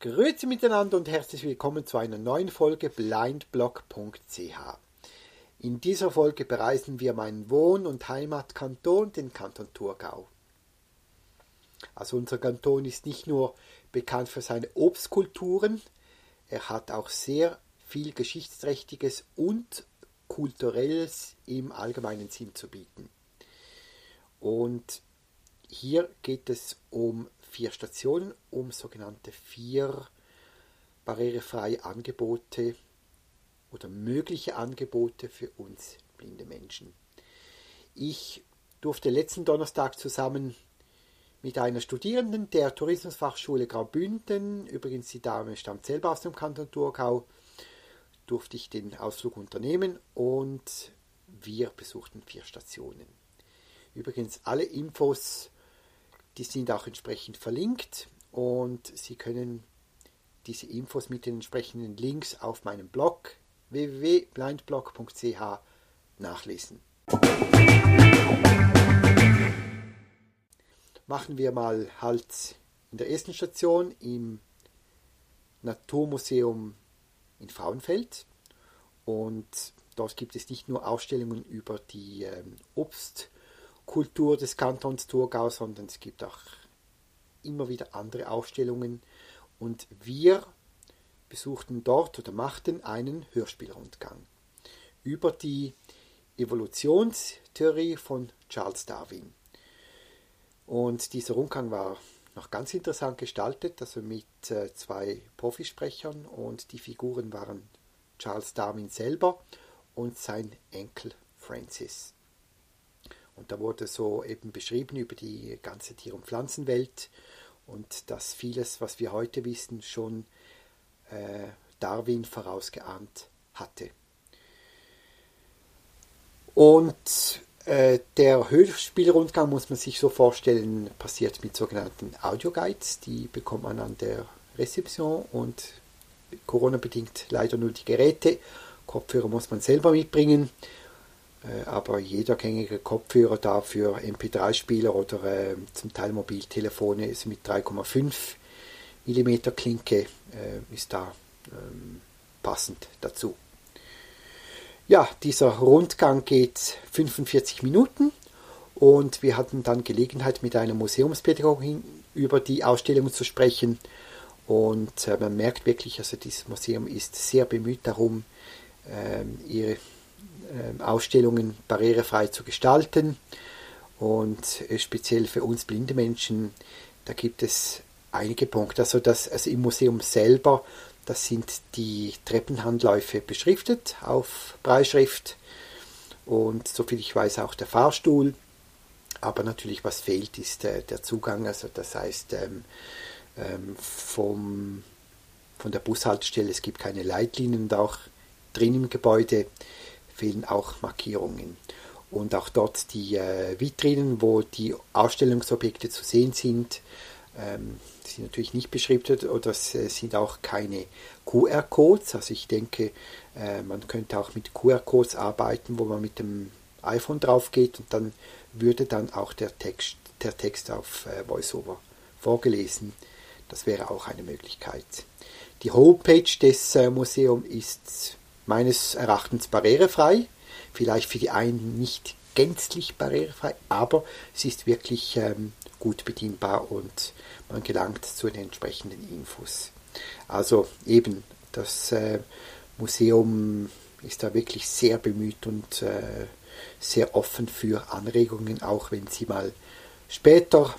Grüezi miteinander und herzlich willkommen zu einer neuen Folge blindblog.ch. In dieser Folge bereisen wir meinen Wohn- und Heimatkanton, den Kanton Thurgau. Also unser Kanton ist nicht nur bekannt für seine Obstkulturen, er hat auch sehr viel Geschichtsträchtiges und Kulturelles im allgemeinen Sinn zu bieten. Und hier geht es um vier Stationen, um sogenannte vier barrierefreie Angebote oder mögliche Angebote für uns blinde Menschen. Ich durfte letzten Donnerstag zusammen mit einer Studierenden der Tourismusfachschule Graubünden, übrigens die Dame stammt selber aus dem Kanton Thurgau, durfte ich den Ausflug unternehmen und wir besuchten vier Stationen. Übrigens alle Infos, die sind auch entsprechend verlinkt und Sie können diese Infos mit den entsprechenden Links auf meinem Blog www.blindblog.ch nachlesen. Machen wir mal Halt in der ersten Station im Naturmuseum in Frauenfeld. Und dort gibt es nicht nur Ausstellungen über die ähm, Obstkultur des Kantons Thurgau, sondern es gibt auch immer wieder andere Ausstellungen. Und wir besuchten dort oder machten einen Hörspielrundgang über die Evolutionstheorie von Charles Darwin. Und dieser Rundgang war noch ganz interessant gestaltet, also mit äh, zwei Profisprechern und die Figuren waren Charles Darwin selber und sein Enkel Francis. Und da wurde so eben beschrieben über die ganze Tier- und Pflanzenwelt und dass vieles, was wir heute wissen, schon äh, Darwin vorausgeahnt hatte. Und äh, der Hörspielrundgang muss man sich so vorstellen, passiert mit sogenannten Audioguides. Die bekommt man an der Rezeption und Corona-bedingt leider nur die Geräte. Kopfhörer muss man selber mitbringen, äh, aber jeder gängige Kopfhörer dafür MP3-Spieler oder äh, zum Teil Mobiltelefone ist mit 3,5 mm Klinke ist da ähm, passend dazu. Ja, dieser Rundgang geht 45 Minuten und wir hatten dann Gelegenheit mit einer Museumspädagogin über die Ausstellung zu sprechen. Und äh, man merkt wirklich, also dieses Museum ist sehr bemüht darum, äh, ihre äh, Ausstellungen barrierefrei zu gestalten. Und äh, speziell für uns blinde Menschen, da gibt es einige Punkte. Also, das, also im Museum selber, das sind die Treppenhandläufe beschriftet auf Breitschrift und soviel ich weiß auch der Fahrstuhl. Aber natürlich, was fehlt, ist äh, der Zugang. Also das heißt, ähm, ähm, vom, von der Bushaltestelle, es gibt keine Leitlinien und auch drin im Gebäude fehlen auch Markierungen. Und auch dort die äh, Vitrinen, wo die Ausstellungsobjekte zu sehen sind, ähm, sind natürlich nicht beschriftet oder es äh, sind auch keine QR-Codes. Also ich denke, äh, man könnte auch mit QR-Codes arbeiten, wo man mit dem iPhone drauf geht und dann würde dann auch der Text, der Text auf äh, VoiceOver vorgelesen. Das wäre auch eine Möglichkeit. Die Homepage des Museums ist meines Erachtens barrierefrei. Vielleicht für die einen nicht gänzlich barrierefrei, aber es ist wirklich ähm, gut bedienbar und man gelangt zu den entsprechenden Infos. Also eben, das äh, Museum ist da wirklich sehr bemüht und äh, sehr offen für Anregungen, auch wenn Sie mal später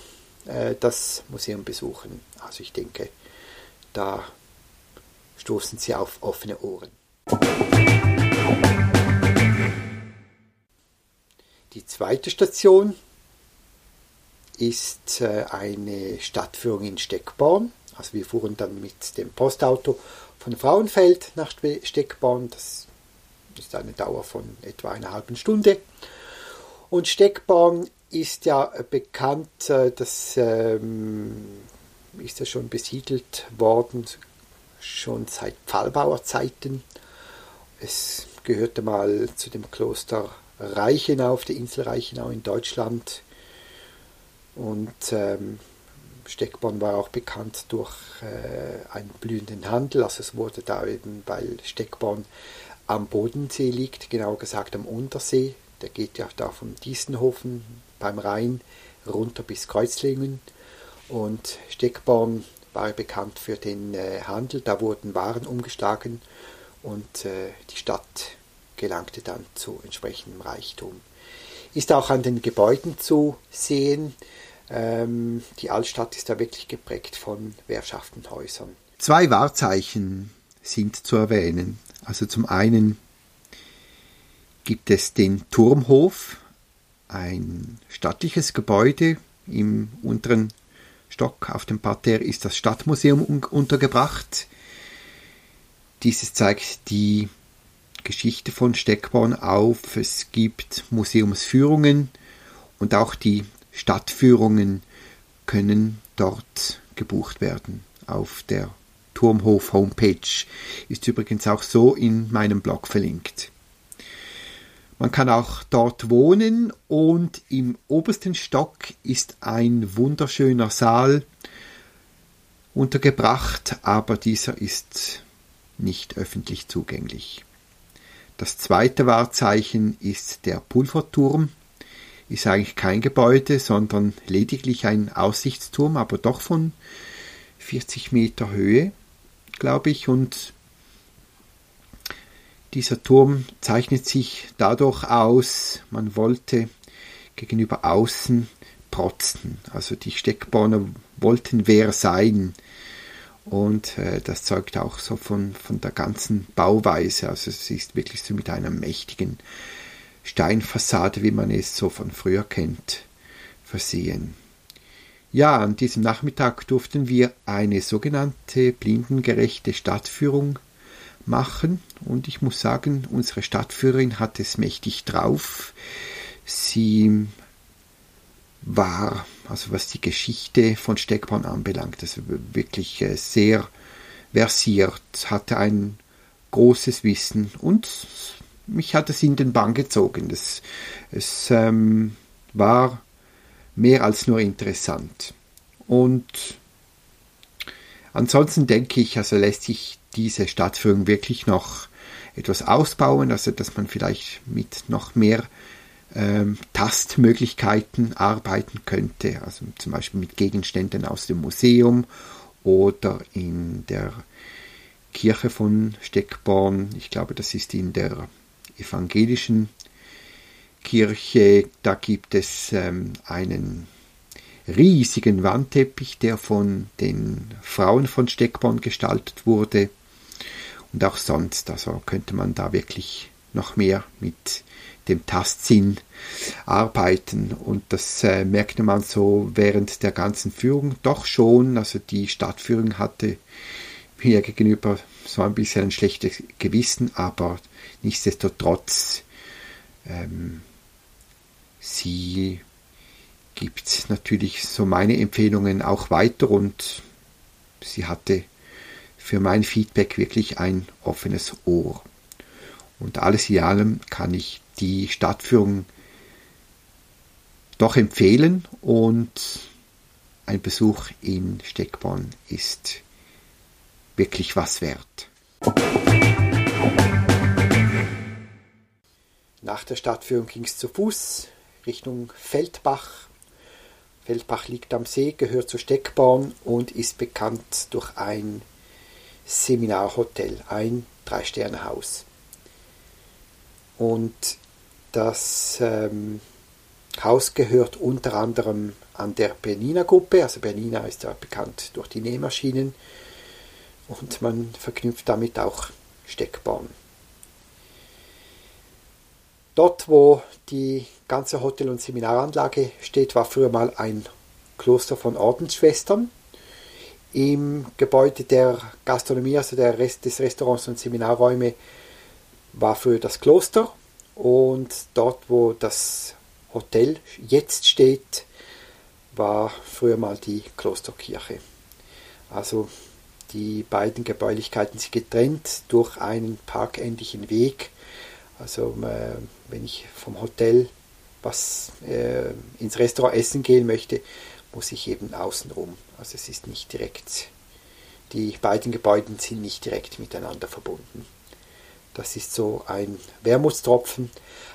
äh, das Museum besuchen. Also ich denke, da stoßen Sie auf offene Ohren. Die zweite Station ist äh, eine Stadtführung in Steckborn. Also wir fuhren dann mit dem Postauto von Frauenfeld nach Steckborn. Das ist eine Dauer von etwa einer halben Stunde. Und Steckborn ist ja bekannt, äh, das ähm, ist ja schon besiedelt worden, schon seit Pfahlbauerzeiten. Es gehörte mal zu dem Kloster Reichenau auf der Insel Reichenau in Deutschland. Und ähm, Steckborn war auch bekannt durch äh, einen blühenden Handel. Also es wurde da eben, weil Steckborn am Bodensee liegt, genauer gesagt am Untersee. Der geht ja da von Diesenhofen beim Rhein runter bis Kreuzlingen. Und Steckborn war bekannt für den äh, Handel. Da wurden Waren umgeschlagen und äh, die Stadt gelangte dann zu entsprechendem Reichtum. Ist auch an den Gebäuden zu sehen. Ähm, die Altstadt ist da wirklich geprägt von Währschaftenhäusern. Zwei Wahrzeichen sind zu erwähnen. Also zum einen gibt es den Turmhof, ein stattliches Gebäude. Im unteren Stock auf dem Parterre ist das Stadtmuseum untergebracht. Dieses zeigt die Geschichte von Steckborn auf. Es gibt Museumsführungen und auch die Stadtführungen können dort gebucht werden auf der Turmhof Homepage. Ist übrigens auch so in meinem Blog verlinkt. Man kann auch dort wohnen und im obersten Stock ist ein wunderschöner Saal untergebracht, aber dieser ist nicht öffentlich zugänglich. Das zweite Wahrzeichen ist der Pulverturm. Ist eigentlich kein Gebäude, sondern lediglich ein Aussichtsturm, aber doch von 40 Meter Höhe, glaube ich, und dieser Turm zeichnet sich dadurch aus, man wollte gegenüber außen protzen. Also die Steckborner wollten wer sein. Und äh, das zeugt auch so von, von der ganzen Bauweise. Also es ist wirklich so mit einer mächtigen Steinfassade, wie man es so von früher kennt, versehen. Ja, an diesem Nachmittag durften wir eine sogenannte blindengerechte Stadtführung machen. Und ich muss sagen, unsere Stadtführerin hat es mächtig drauf. Sie war, also was die Geschichte von Steckborn anbelangt, also wirklich äh, sehr versiert, hatte ein großes Wissen und mich hat es in den Bann gezogen. Es, es ähm, war mehr als nur interessant. Und ansonsten denke ich, also lässt sich diese Stadtführung wirklich noch etwas ausbauen, also dass man vielleicht mit noch mehr ähm, Tastmöglichkeiten arbeiten könnte, also zum Beispiel mit Gegenständen aus dem Museum oder in der Kirche von Steckborn. Ich glaube, das ist in der evangelischen Kirche. Da gibt es ähm, einen riesigen Wandteppich, der von den Frauen von Steckborn gestaltet wurde und auch sonst. Also könnte man da wirklich noch mehr mit dem Tastsinn arbeiten. Und das äh, merkte man so während der ganzen Führung doch schon. Also die Stadtführung hatte mir gegenüber so ein bisschen ein schlechtes Gewissen, aber nichtsdestotrotz, ähm, sie gibt natürlich so meine Empfehlungen auch weiter und sie hatte für mein Feedback wirklich ein offenes Ohr. Und alles in allem kann ich die Stadtführung doch empfehlen und ein Besuch in Steckborn ist wirklich was wert. Nach der Stadtführung ging es zu Fuß Richtung Feldbach. Feldbach liegt am See, gehört zur Steckborn und ist bekannt durch ein Seminarhotel, ein Drei-Sterne-Haus. Und das ähm, Haus gehört unter anderem an der Bernina-Gruppe. Also Bernina ist ja bekannt durch die Nähmaschinen und man verknüpft damit auch Steckborn. Dort, wo die ganze Hotel- und Seminaranlage steht, war früher mal ein Kloster von Ordensschwestern. Im Gebäude der Gastronomie, also der Rest des Restaurants und Seminarräume, war früher das Kloster und dort, wo das Hotel jetzt steht, war früher mal die Klosterkirche. Also die beiden Gebäulichkeiten sind getrennt durch einen parkähnlichen Weg Also äh, wenn ich vom Hotel was äh, ins Restaurant essen gehen möchte, muss ich eben außen rum. Also es ist nicht direkt, die beiden Gebäude sind nicht direkt miteinander verbunden. Das ist so ein Wermutstropfen.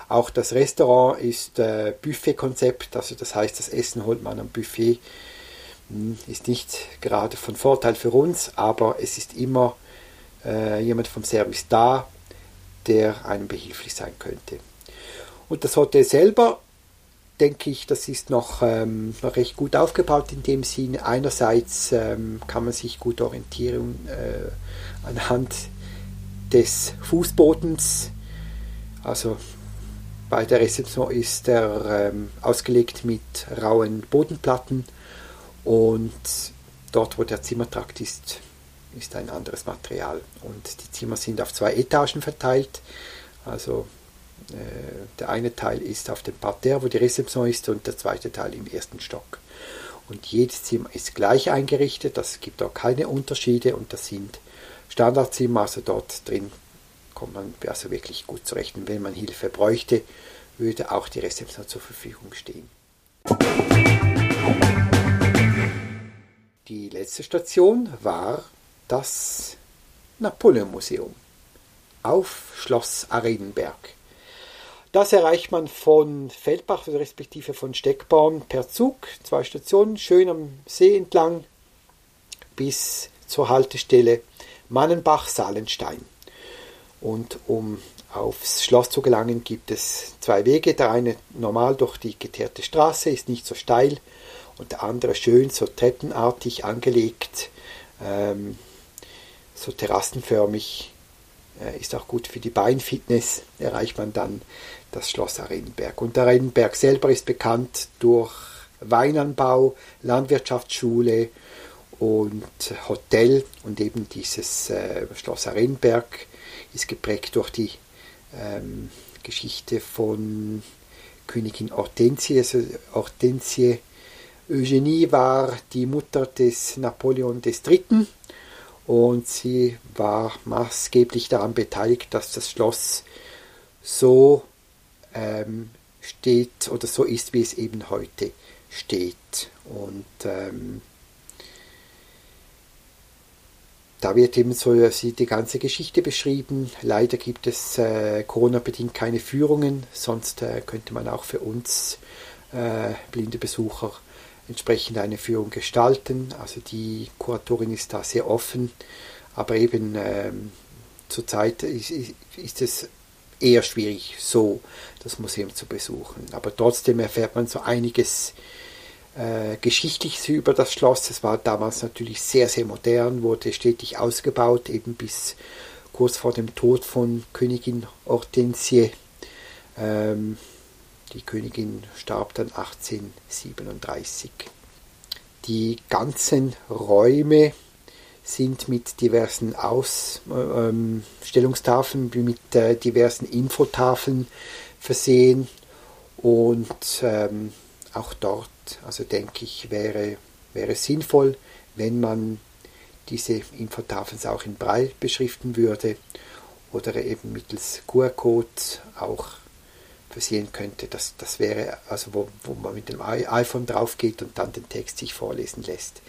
Auch das Restaurant ist äh, Buffet-Konzept, also das heißt, das Essen holt man am Buffet. Hm, ist nicht gerade von Vorteil für uns, aber es ist immer äh, jemand vom Service da, der einem behilflich sein könnte. Und das Hotel selber, denke ich, das ist noch, ähm, noch recht gut aufgebaut in dem Sinne. Einerseits ähm, kann man sich gut orientieren äh, anhand des Fußbodens. Also bei der Rezeption ist er ähm, ausgelegt mit rauen Bodenplatten und dort, wo der Zimmertrakt ist, ist ein anderes Material. Und die Zimmer sind auf zwei Etagen verteilt. Also äh, der eine Teil ist auf dem Parterre, wo die Rezeption ist, und der zweite Teil im ersten Stock. Und jedes Zimmer ist gleich eingerichtet, es gibt auch keine Unterschiede und das sind Standardzimmer, also dort drin kommt man also wirklich gut zurecht. Und wenn man Hilfe bräuchte, würde auch die Rezeption zur Verfügung stehen. Die letzte Station war das Napoleon-Museum auf Schloss Arenenberg. Das erreicht man von Feldbach respektive von Steckborn per Zug, zwei Stationen, schön am See entlang bis zur Haltestelle Mannenbach-Salenstein. Und um aufs Schloss zu gelangen, gibt es zwei Wege. Der eine normal durch die geteerte Straße, ist nicht so steil, und der andere schön so treppenartig angelegt, ähm, so terrassenförmig. Äh, ist auch gut für die Beinfitness. Erreicht man dann das Schloss Arenberg. Und Arenberg selber ist bekannt durch Weinanbau, Landwirtschaftsschule und Hotel und eben dieses äh, Schloss Arenberg ist geprägt durch die ähm, Geschichte von Königin Hortensie. Also Hortensie Eugenie war die Mutter des Napoleon III. und sie war maßgeblich daran beteiligt, dass das Schloss so ähm, steht oder so ist, wie es eben heute steht. Und ähm, da wird eben so die ganze Geschichte beschrieben. Leider gibt es äh, Corona-bedingt keine Führungen, sonst äh, könnte man auch für uns äh, blinde Besucher entsprechend eine Führung gestalten. Also die Kuratorin ist da sehr offen, aber eben ähm, zurzeit ist, ist es eher schwierig, so das Museum zu besuchen. Aber trotzdem erfährt man so einiges äh, Geschichtliches über das Schloss. Es war damals natürlich sehr, sehr modern, wurde stetig ausgebaut, eben bis kurz vor dem Tod von Königin Hortensie. Ähm, die Königin starb dann 1837. Die ganzen Räume sind mit diversen Ausstellungstafeln, ähm, mit äh, diversen Infotafeln versehen und ähm, auch dort, also denke ich, wäre, wäre sinnvoll, wenn man diese Infotafeln auch in Braille beschriften würde oder eben mittels QR-Code auch versehen könnte. Das, das wäre, also wo, wo man mit dem iPhone drauf geht und dann den Text sich vorlesen lässt.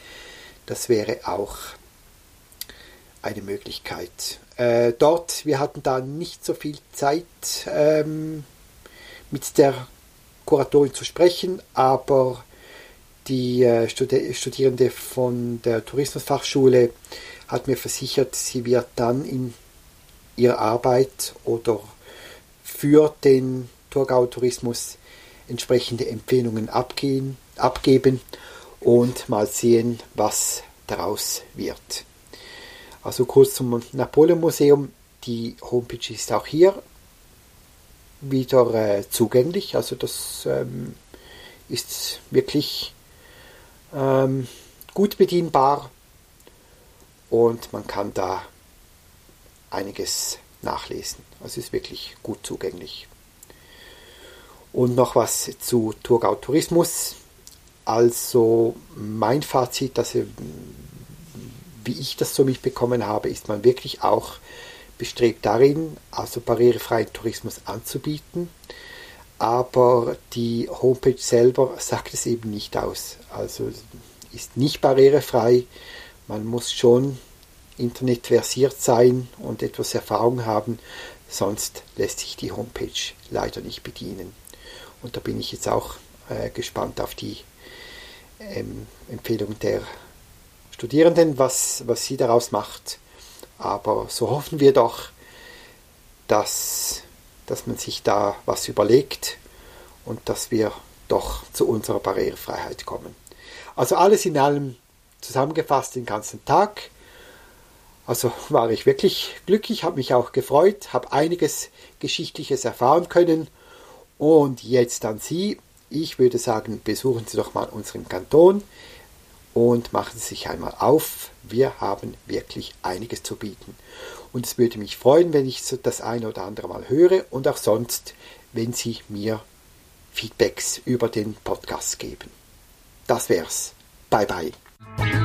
Das wäre auch eine Möglichkeit. Äh, dort, wir hatten da nicht so viel Zeit ähm, mit der Kuratorin zu sprechen, aber die äh, Studierende von der Tourismusfachschule hat mir versichert, sie wird dann in ihrer Arbeit oder für den Thurgau Tourismus entsprechende Empfehlungen abgehen, abgeben und mal sehen, was daraus wird. Also kurz zum Napoleon Museum. Die Homepage ist auch hier wieder äh, zugänglich. Also das ähm, ist wirklich ähm, gut bedienbar und man kann da einiges nachlesen. Also ist wirklich gut zugänglich. Und noch was zu Thurgau Tourismus. Also mein Fazit, dass wie ich das so mitbekommen habe, ist man wirklich auch bestrebt darin, also barrierefreien Tourismus anzubieten, aber die Homepage selber sagt es eben nicht aus. Also ist nicht barrierefrei. Man muss schon internetversiert sein und etwas Erfahrung haben, sonst lässt sich die Homepage leider nicht bedienen. Und da bin ich jetzt auch äh, gespannt auf die ähm, Empfehlung der Studierenden, was, was sie daraus macht. Aber so hoffen wir doch, dass, dass man sich da was überlegt und dass wir doch zu unserer Barrierefreiheit kommen. Also alles in allem zusammengefasst den ganzen Tag. Also war ich wirklich glücklich, habe mich auch gefreut, habe einiges Geschichtliches erfahren können. Und jetzt an Sie. Ich würde sagen, besuchen Sie doch mal unseren Kanton und machen Sie sich einmal auf. Wir haben wirklich einiges zu bieten. Und es würde mich freuen, wenn ich das eine oder andere mal höre und auch sonst, wenn Sie mir Feedbacks über den Podcast geben. Das wär's. Bye bye.